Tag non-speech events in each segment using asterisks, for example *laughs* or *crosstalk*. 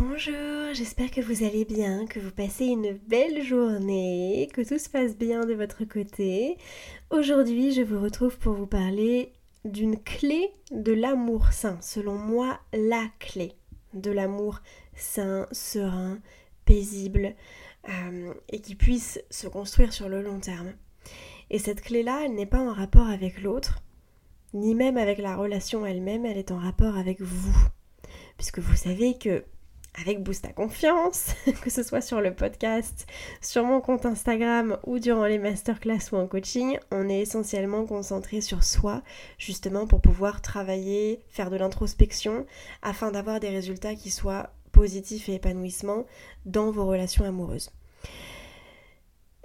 Bonjour, j'espère que vous allez bien, que vous passez une belle journée, que tout se passe bien de votre côté. Aujourd'hui, je vous retrouve pour vous parler d'une clé de l'amour sain. Selon moi, la clé de l'amour sain, serein, paisible euh, et qui puisse se construire sur le long terme. Et cette clé-là, elle n'est pas en rapport avec l'autre, ni même avec la relation elle-même, elle est en rapport avec vous. Puisque vous savez que avec Boost à confiance, *laughs* que ce soit sur le podcast, sur mon compte Instagram ou durant les masterclass ou en coaching, on est essentiellement concentré sur soi, justement pour pouvoir travailler, faire de l'introspection, afin d'avoir des résultats qui soient positifs et épanouissements dans vos relations amoureuses.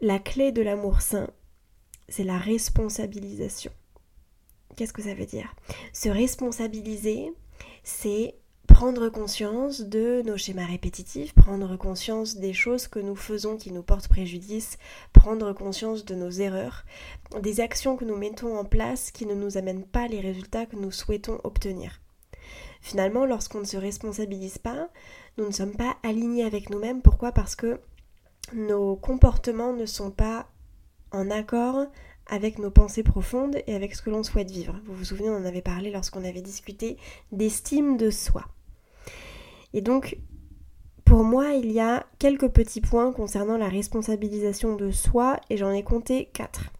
La clé de l'amour sain, c'est la responsabilisation. Qu'est-ce que ça veut dire? Se responsabiliser, c'est prendre conscience de nos schémas répétitifs, prendre conscience des choses que nous faisons qui nous portent préjudice, prendre conscience de nos erreurs, des actions que nous mettons en place qui ne nous amènent pas les résultats que nous souhaitons obtenir. Finalement, lorsqu'on ne se responsabilise pas, nous ne sommes pas alignés avec nous-mêmes. Pourquoi? Parce que nos comportements ne sont pas en accord avec nos pensées profondes et avec ce que l'on souhaite vivre. Vous vous souvenez, on en avait parlé lorsqu'on avait discuté d'estime de soi. Et donc, pour moi, il y a quelques petits points concernant la responsabilisation de soi et j'en ai compté quatre.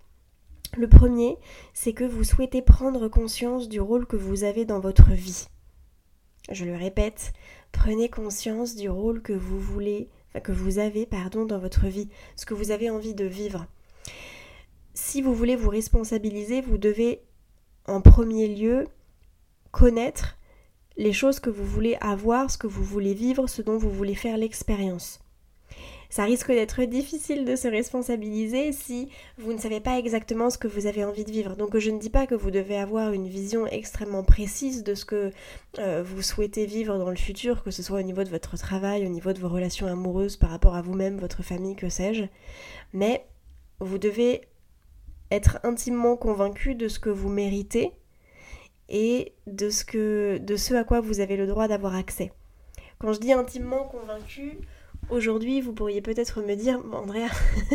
Le premier, c'est que vous souhaitez prendre conscience du rôle que vous avez dans votre vie. Je le répète, prenez conscience du rôle que vous voulez, que vous avez, pardon, dans votre vie, ce que vous avez envie de vivre. Si vous voulez vous responsabiliser, vous devez en premier lieu connaître les choses que vous voulez avoir, ce que vous voulez vivre, ce dont vous voulez faire l'expérience. Ça risque d'être difficile de se responsabiliser si vous ne savez pas exactement ce que vous avez envie de vivre. Donc je ne dis pas que vous devez avoir une vision extrêmement précise de ce que euh, vous souhaitez vivre dans le futur, que ce soit au niveau de votre travail, au niveau de vos relations amoureuses par rapport à vous-même, votre famille, que sais-je. Mais vous devez être intimement convaincu de ce que vous méritez et de ce, que, de ce à quoi vous avez le droit d'avoir accès. Quand je dis intimement convaincu, Aujourd'hui, vous pourriez peut-être me dire, Andrea,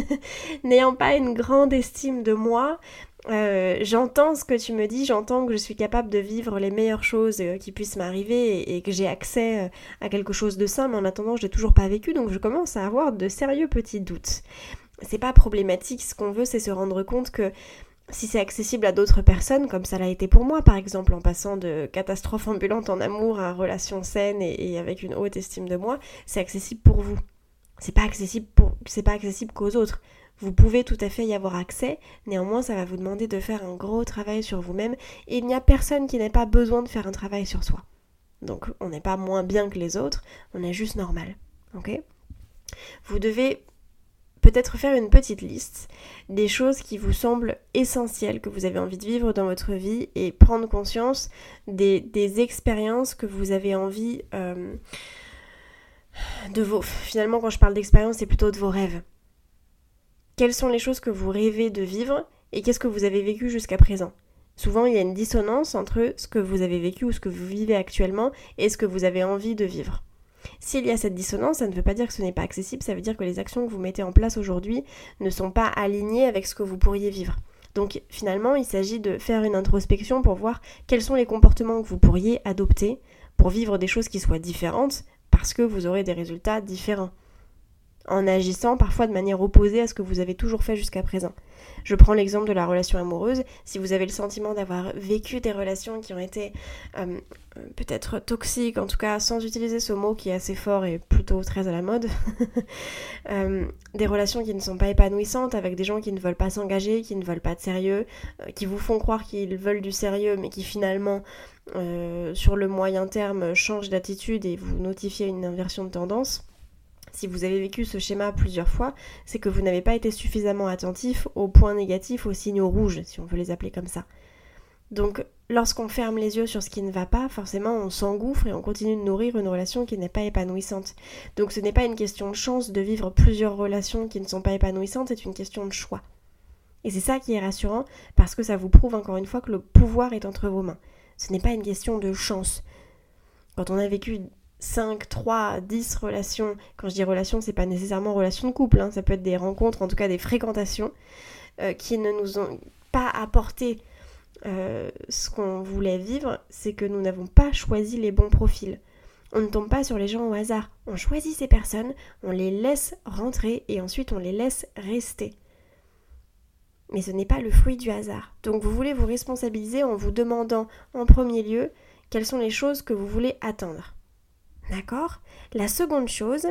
*laughs* n'ayant pas une grande estime de moi, euh, j'entends ce que tu me dis, j'entends que je suis capable de vivre les meilleures choses euh, qui puissent m'arriver et, que j'ai accès euh, à quelque chose de sain, mais en attendant, je l'ai toujours pas vécu, donc je commence à avoir de sérieux petits doutes. C'est pas problématique, ce qu'on veut, c'est se rendre compte que si c'est accessible à d'autres personnes, comme ça l'a été pour moi par exemple, en passant de catastrophe ambulante en amour à relation saine et, avec une haute estime de moi, c'est accessible pour vous. C'est pas accessible pour, c'est pas accessible qu'aux autres. Vous pouvez tout à fait y avoir accès, néanmoins ça va vous demander de faire un gros travail sur vous-même et il n'y a personne qui n'ait pas besoin de faire un travail sur soi. Donc on n'est pas moins bien que les autres, on est juste normal. Ok? Vous devez peut-être faire une petite liste des choses qui vous semblent essentielles, que vous avez envie de vivre dans votre vie et prendre conscience des, expériences que vous avez envie euh, de vos... Finalement quand je parle d'expérience c'est plutôt de vos rêves quelles sont les choses que vous rêvez de vivre et qu'est-ce que vous avez vécu jusqu'à présent? Souvent, il y a une dissonance entre ce que vous avez vécu ou ce que vous vivez actuellement et ce que vous avez envie de vivre. S'il y a cette dissonance, ça ne veut pas dire que ce n'est pas accessible, ça veut dire que les actions que vous mettez en place aujourd'hui ne sont pas alignées avec ce que vous pourriez vivre. Donc finalement, il s'agit de faire une introspection pour voir quels sont les comportements que vous pourriez adopter pour vivre des choses qui soient différentes parce que vous aurez des résultats différents en agissant parfois de manière opposée à ce que vous avez toujours fait jusqu'à présent. Je prends l'exemple de la relation amoureuse. Si vous avez le sentiment d'avoir vécu des relations qui ont été euh, peut-être toxiques, en tout cas sans utiliser ce mot qui est assez fort et plutôt très à la mode, *laughs* euh, des relations qui ne sont pas épanouissantes avec des gens qui ne veulent pas s'engager, qui ne veulent pas de sérieux, euh, qui vous font croire qu'ils veulent du sérieux mais qui finalement sur le moyen terme changent d'attitude et vous notifiez une inversion de tendance si vous avez vécu ce schéma plusieurs fois, c'est que vous n'avez pas été suffisamment attentif aux points négatifs, aux signaux rouges, si on veut les appeler comme ça. Donc, lorsqu'on ferme les yeux sur ce qui ne va pas, forcément, on s'engouffre et on continue de nourrir une relation qui n'est pas épanouissante. Donc, ce n'est pas une question de chance de vivre plusieurs relations qui ne sont pas épanouissantes, c'est une question de choix. Et c'est ça qui est rassurant, parce que ça vous prouve encore une fois que le pouvoir est entre vos mains. Ce n'est pas une question de chance. Quand on a vécu 5, 3, 10 relations. Quand je dis relations, c'est pas nécessairement relations de couple, hein. ça peut être des rencontres, en tout cas des fréquentations, euh, qui ne nous ont pas apporté euh, ce qu'on voulait vivre, c'est que nous n'avons pas choisi les bons profils. On ne tombe pas sur les gens au hasard. On choisit ces personnes, on les laisse rentrer et ensuite on les laisse rester. Mais ce n'est pas le fruit du hasard. Donc vous voulez vous responsabiliser en vous demandant en premier lieu quelles sont les choses que vous voulez atteindre. D'accord? La seconde chose,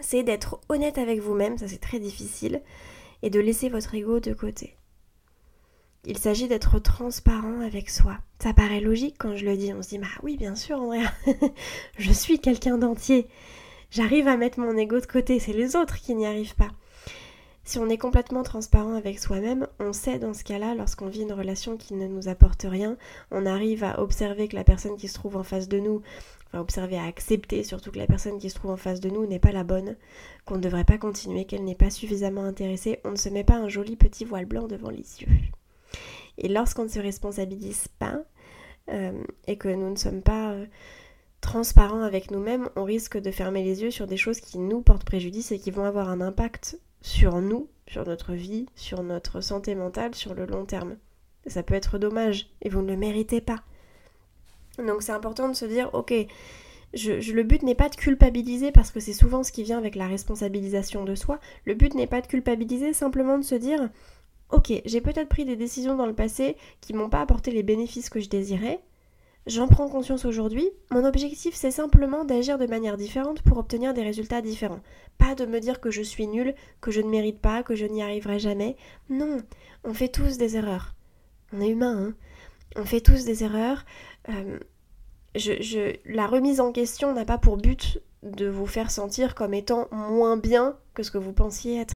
c'est d'être honnête avec vous-même, ça c'est très difficile, et de laisser votre ego de côté. Il s'agit d'être transparent avec soi. Ça paraît logique quand je le dis. On se dit, bah oui, bien sûr, Andrea, *laughs* je suis quelqu'un d'entier. J'arrive à mettre mon ego de côté, c'est les autres qui n'y arrivent pas. Si on est complètement transparent avec soi-même, on sait dans ce cas-là, lorsqu'on vit une relation qui ne nous apporte rien, on arrive à observer que la personne qui se trouve en face de nous, enfin observer, à accepter surtout que la personne qui se trouve en face de nous n'est pas la bonne, qu'on ne devrait pas continuer, qu'elle n'est pas suffisamment intéressée, on ne se met pas un joli petit voile blanc devant les yeux. Et lorsqu'on ne se responsabilise pas euh, et que nous ne sommes pas euh, transparents avec nous-mêmes, on risque de fermer les yeux sur des choses qui nous portent préjudice et qui vont avoir un impact sur nous, sur notre vie, sur notre santé mentale, sur le long terme. Ça peut être dommage et vous ne le méritez pas. Donc c'est important de se dire, ok, le but n'est pas de culpabiliser parce que c'est souvent ce qui vient avec la responsabilisation de soi. Le but n'est pas de culpabiliser, simplement de se dire, ok, j'ai peut-être pris des décisions dans le passé qui m'ont pas apporté les bénéfices que je désirais, J'en prends conscience aujourd'hui. Mon objectif, c'est simplement d'agir de manière différente pour obtenir des résultats différents. Pas de me dire que je suis nulle, que je ne mérite pas, que je n'y arriverai jamais. Non, on fait tous des erreurs. On est humain, hein. On fait tous des erreurs. Euh, la remise en question n'a pas pour but de vous faire sentir comme étant moins bien que ce que vous pensiez être.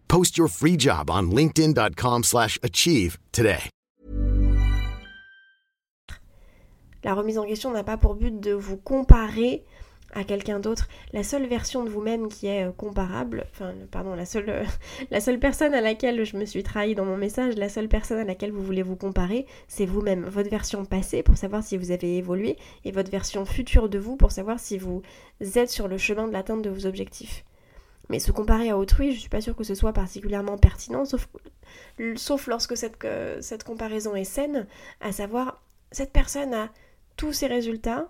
Post your free job on slash achieve today. La remise en question n'a pas pour but de vous comparer à quelqu'un d'autre. La seule version de vous-même qui est euh, comparable, enfin, pardon, la seule, euh, *laughs* la seule personne à laquelle je me suis trahi dans mon message, la seule personne à laquelle vous voulez vous comparer, c'est vous-même. Votre version passée pour savoir si vous avez évolué et votre version future de vous pour savoir si vous êtes sur le chemin de l'atteinte de vos objectifs. Mais se comparer à autrui, je suis pas sûre que ce soit particulièrement pertinent, sauf, sauf lorsque cette, euh, cette comparaison est saine, à savoir, cette personne a tous ses résultats,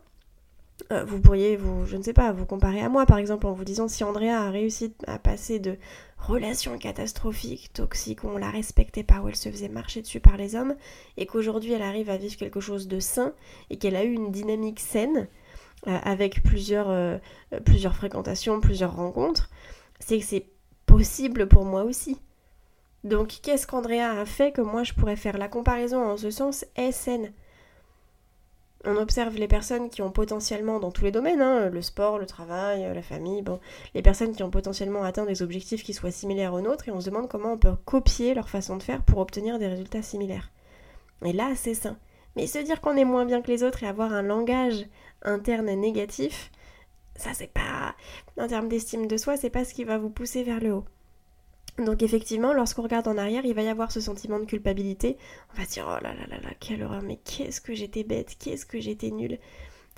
euh, vous pourriez, vous, je ne sais pas, vous comparer à moi par exemple en vous disant si Andrea a réussi à passer de relations catastrophiques, toxiques, où on la respectait pas, où elle se faisait marcher dessus par les hommes, et qu'aujourd'hui elle arrive à vivre quelque chose de sain, et qu'elle a eu une dynamique saine, euh, avec plusieurs, plusieurs fréquentations, plusieurs rencontres, c'est que c'est possible pour moi aussi. Donc qu'est-ce qu'Andrea a fait que moi je pourrais faire La comparaison en ce sens est saine? On observe les personnes qui ont potentiellement, dans tous les domaines, hein, le sport, le travail, la famille, bon, les personnes qui ont potentiellement atteint des objectifs qui soient similaires aux nôtres et on se demande comment on peut copier leur façon de faire pour obtenir des résultats similaires. Et là, c'est sain. Mais se dire qu'on est moins bien que les autres et avoir un langage interne négatif, ça c'est pas, en termes d'estime de soi, c'est pas ce qui va vous pousser vers le haut. Donc effectivement, lorsqu'on regarde en arrière, il va y avoir ce sentiment de culpabilité. On va se dire oh là là là là, quelle horreur, mais qu'est-ce que j'étais bête, qu'est-ce que j'étais nulle.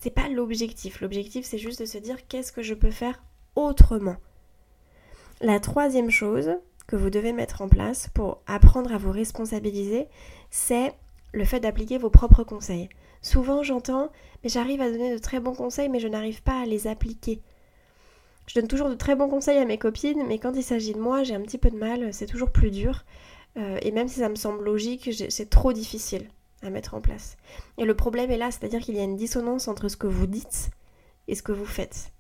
C'est pas l'objectif. L'objectif, c'est juste de se dire qu'est-ce que je peux faire autrement? La troisième chose que vous devez mettre en place pour apprendre à vous responsabiliser, c'est le fait d'appliquer vos propres conseils. Souvent, j'entends, mais j'arrive à donner de très bons conseils, mais je n'arrive pas à les appliquer. Je donne toujours de très bons conseils à mes copines, mais quand il s'agit de moi, j'ai un petit peu de mal, c'est toujours plus dur. Euh, et même si ça me semble logique, c'est trop difficile à mettre en place. Et le problème est là, c'est-à-dire qu'il y a une dissonance entre ce que vous dites et ce que vous faites.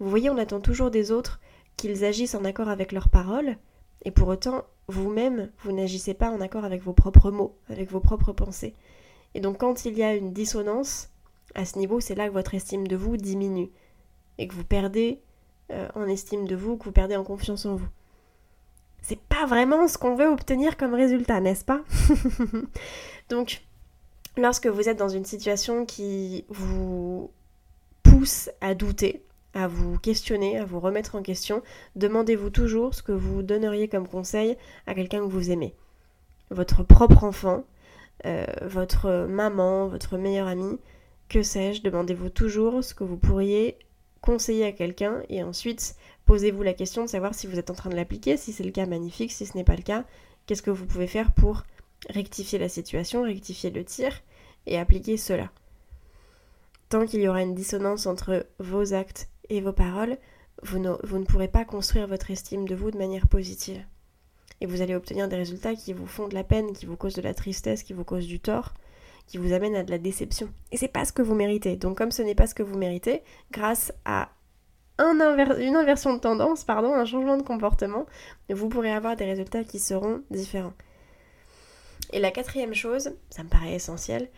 Vous voyez, on attend toujours des autres qu'ils agissent en accord avec leurs paroles, et pour autant, vous-même, vous, n'agissez pas en accord avec vos propres mots, avec vos propres pensées. Et donc quand il y a une dissonance, à ce niveau, c'est là que votre estime de vous diminue et que vous perdez euh, en estime de vous, que vous perdez en confiance en vous. C'est pas vraiment ce qu'on veut obtenir comme résultat, n'est-ce pas? *laughs* Donc, lorsque vous êtes dans une situation qui vous pousse à douter, à vous questionner, à vous remettre en question, demandez-vous toujours ce que vous donneriez comme conseil à quelqu'un que vous aimez. Votre propre enfant, euh, votre maman, votre meilleur ami, que sais-je, demandez-vous toujours ce que vous pourriez conseiller à quelqu'un et ensuite posez-vous la question de savoir si vous êtes en train de l'appliquer, si c'est le cas magnifique, si ce n'est pas le cas, qu'est-ce que vous pouvez faire pour rectifier la situation, rectifier le tir et appliquer cela. Tant qu'il y aura une dissonance entre vos actes et vos paroles, vous ne pourrez pas construire votre estime de vous de manière positive. Et vous allez obtenir des résultats qui vous font de la peine, qui vous causent de la tristesse, qui vous causent du tort, qui vous amène à de la déception. Et c'est pas ce que vous méritez. Donc comme ce n'est pas ce que vous méritez, grâce à une inversion de tendance, pardon, un changement de comportement, vous pourrez avoir des résultats qui seront différents. Et la quatrième chose, ça me paraît essentiel,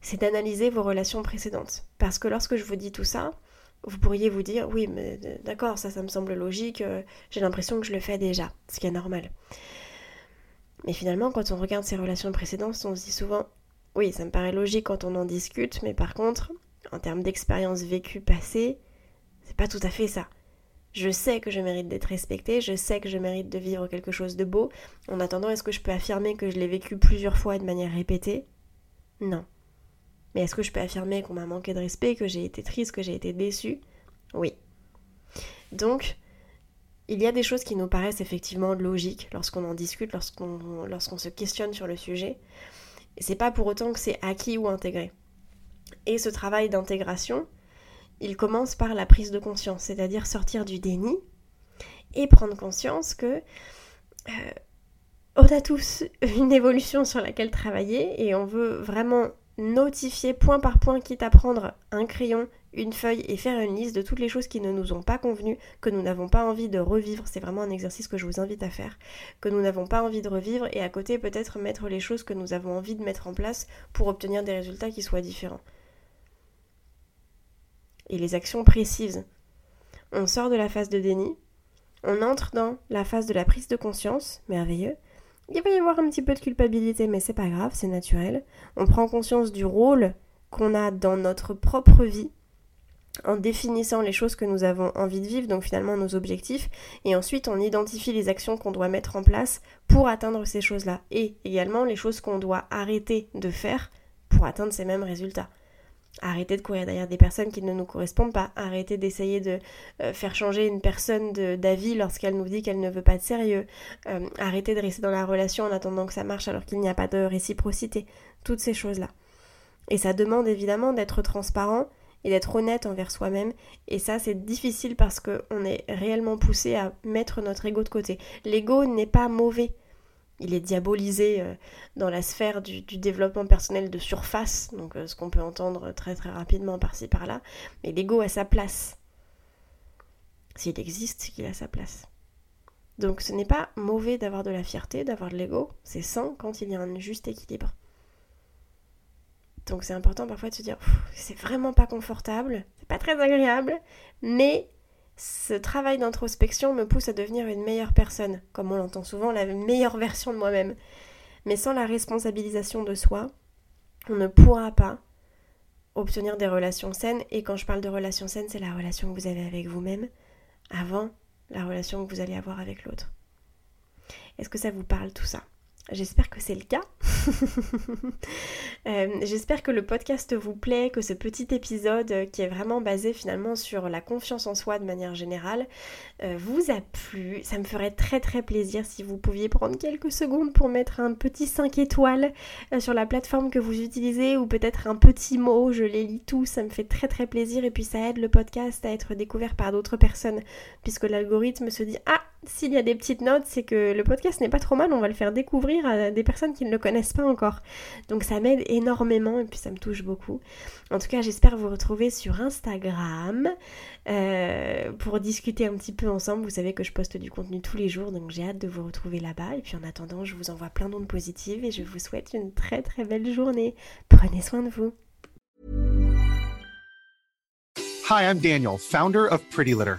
c'est d'analyser vos relations précédentes. Parce que lorsque je vous dis tout ça, vous pourriez vous dire, oui, mais d'accord, ça, ça me semble logique, euh, j'ai l'impression que je le fais déjà, ce qui est normal. Mais finalement, quand on regarde ces relations précédentes, on se dit souvent, oui, ça me paraît logique quand on en discute, mais par contre, en termes d'expérience vécue passée, c'est pas tout à fait ça. Je sais que je mérite d'être respectée, je sais que je mérite de vivre quelque chose de beau. En attendant, est-ce que je peux affirmer que je l'ai vécu plusieurs fois et de manière répétée? Non. Mais est-ce que je peux affirmer qu'on m'a manqué de respect, que j'ai été triste, que j'ai été déçue? Oui. Donc, il y a des choses qui nous paraissent effectivement logiques lorsqu'on en discute, lorsqu'on se questionne sur le sujet. C'est pas pour autant que c'est acquis ou intégré. Et ce travail d'intégration, il commence par la prise de conscience, c'est-à-dire sortir du déni et prendre conscience que euh, on a tous une évolution sur laquelle travailler et on veut vraiment notifier point par point, quitte à prendre un crayon, une feuille et faire une liste de toutes les choses qui ne nous ont pas convenu, que nous n'avons pas envie de revivre. C'est vraiment un exercice que je vous invite à faire, que nous n'avons pas envie de revivre et à côté peut-être mettre les choses que nous avons envie de mettre en place pour obtenir des résultats qui soient différents. Et les actions précises. On sort de la phase de déni, on entre dans la phase de la prise de conscience, merveilleux. Il va y avoir un petit peu de culpabilité, mais c'est pas grave, c'est naturel. On prend conscience du rôle qu'on a dans notre propre vie en définissant les choses que nous avons envie de vivre, donc finalement nos objectifs, et ensuite on identifie les actions qu'on doit mettre en place pour atteindre ces choses-là, et également les choses qu'on doit arrêter de faire pour atteindre ces mêmes résultats. Arrêter de courir derrière des personnes qui ne nous correspondent pas. Arrêter d'essayer de euh, faire changer une personne d'avis lorsqu'elle nous dit qu'elle ne veut pas de sérieux. Euh, arrêter de rester dans la relation en attendant que ça marche alors qu'il n'y a pas de réciprocité. Toutes ces choses-là. Et ça demande évidemment d'être transparent et d'être honnête envers soi-même. Et ça, c'est difficile parce qu'on est réellement poussé à mettre notre ego de côté. L'ego n'est pas mauvais il est diabolisé euh, dans la sphère du, développement personnel de surface, donc euh, ce qu'on peut entendre très très rapidement par-ci par-là, mais l'ego a sa place. S'il existe, c'est qu'il a sa place. Donc ce n'est pas mauvais d'avoir de la fierté, d'avoir de l'ego, c'est sain quand il y a un juste équilibre. Donc c'est important parfois de se dire, c'est vraiment pas confortable, c'est pas très agréable, mais ce travail d'introspection me pousse à devenir une meilleure personne, comme on l'entend souvent, la meilleure version de moi-même. Mais sans la responsabilisation de soi, on ne pourra pas obtenir des relations saines. Et quand je parle de relations saines, c'est la relation que vous avez avec vous-même avant la relation que vous allez avoir avec l'autre. Est-ce que ça vous parle tout ça? J'espère que c'est le cas. *laughs* Euh, j'espère que le podcast vous plaît, que ce petit épisode euh, qui est vraiment basé finalement sur la confiance en soi de manière générale euh, vous a plu. Ça me ferait très très plaisir si vous pouviez prendre quelques secondes pour mettre un petit 5 étoiles sur la plateforme que vous utilisez ou peut-être un petit mot, je les lis tous, ça me fait très très plaisir et puis ça aide le podcast à être découvert par d'autres personnes puisque l'algorithme se dit ah s'il y a des petites notes c'est que le podcast n'est pas trop mal, on va le faire découvrir à des personnes qui ne le connaissent pas encore. Donc ça m'aide énormément et puis ça me touche beaucoup. En tout cas, j'espère vous retrouver sur Instagram euh, pour discuter un petit peu ensemble. Vous savez que je poste du contenu tous les jours, donc j'ai hâte de vous retrouver là-bas. Et puis en attendant, je vous envoie plein d'ondes positives et je vous souhaite une très très belle journée. Prenez soin de vous. Hi, I'm Daniel, founder of Pretty Litter.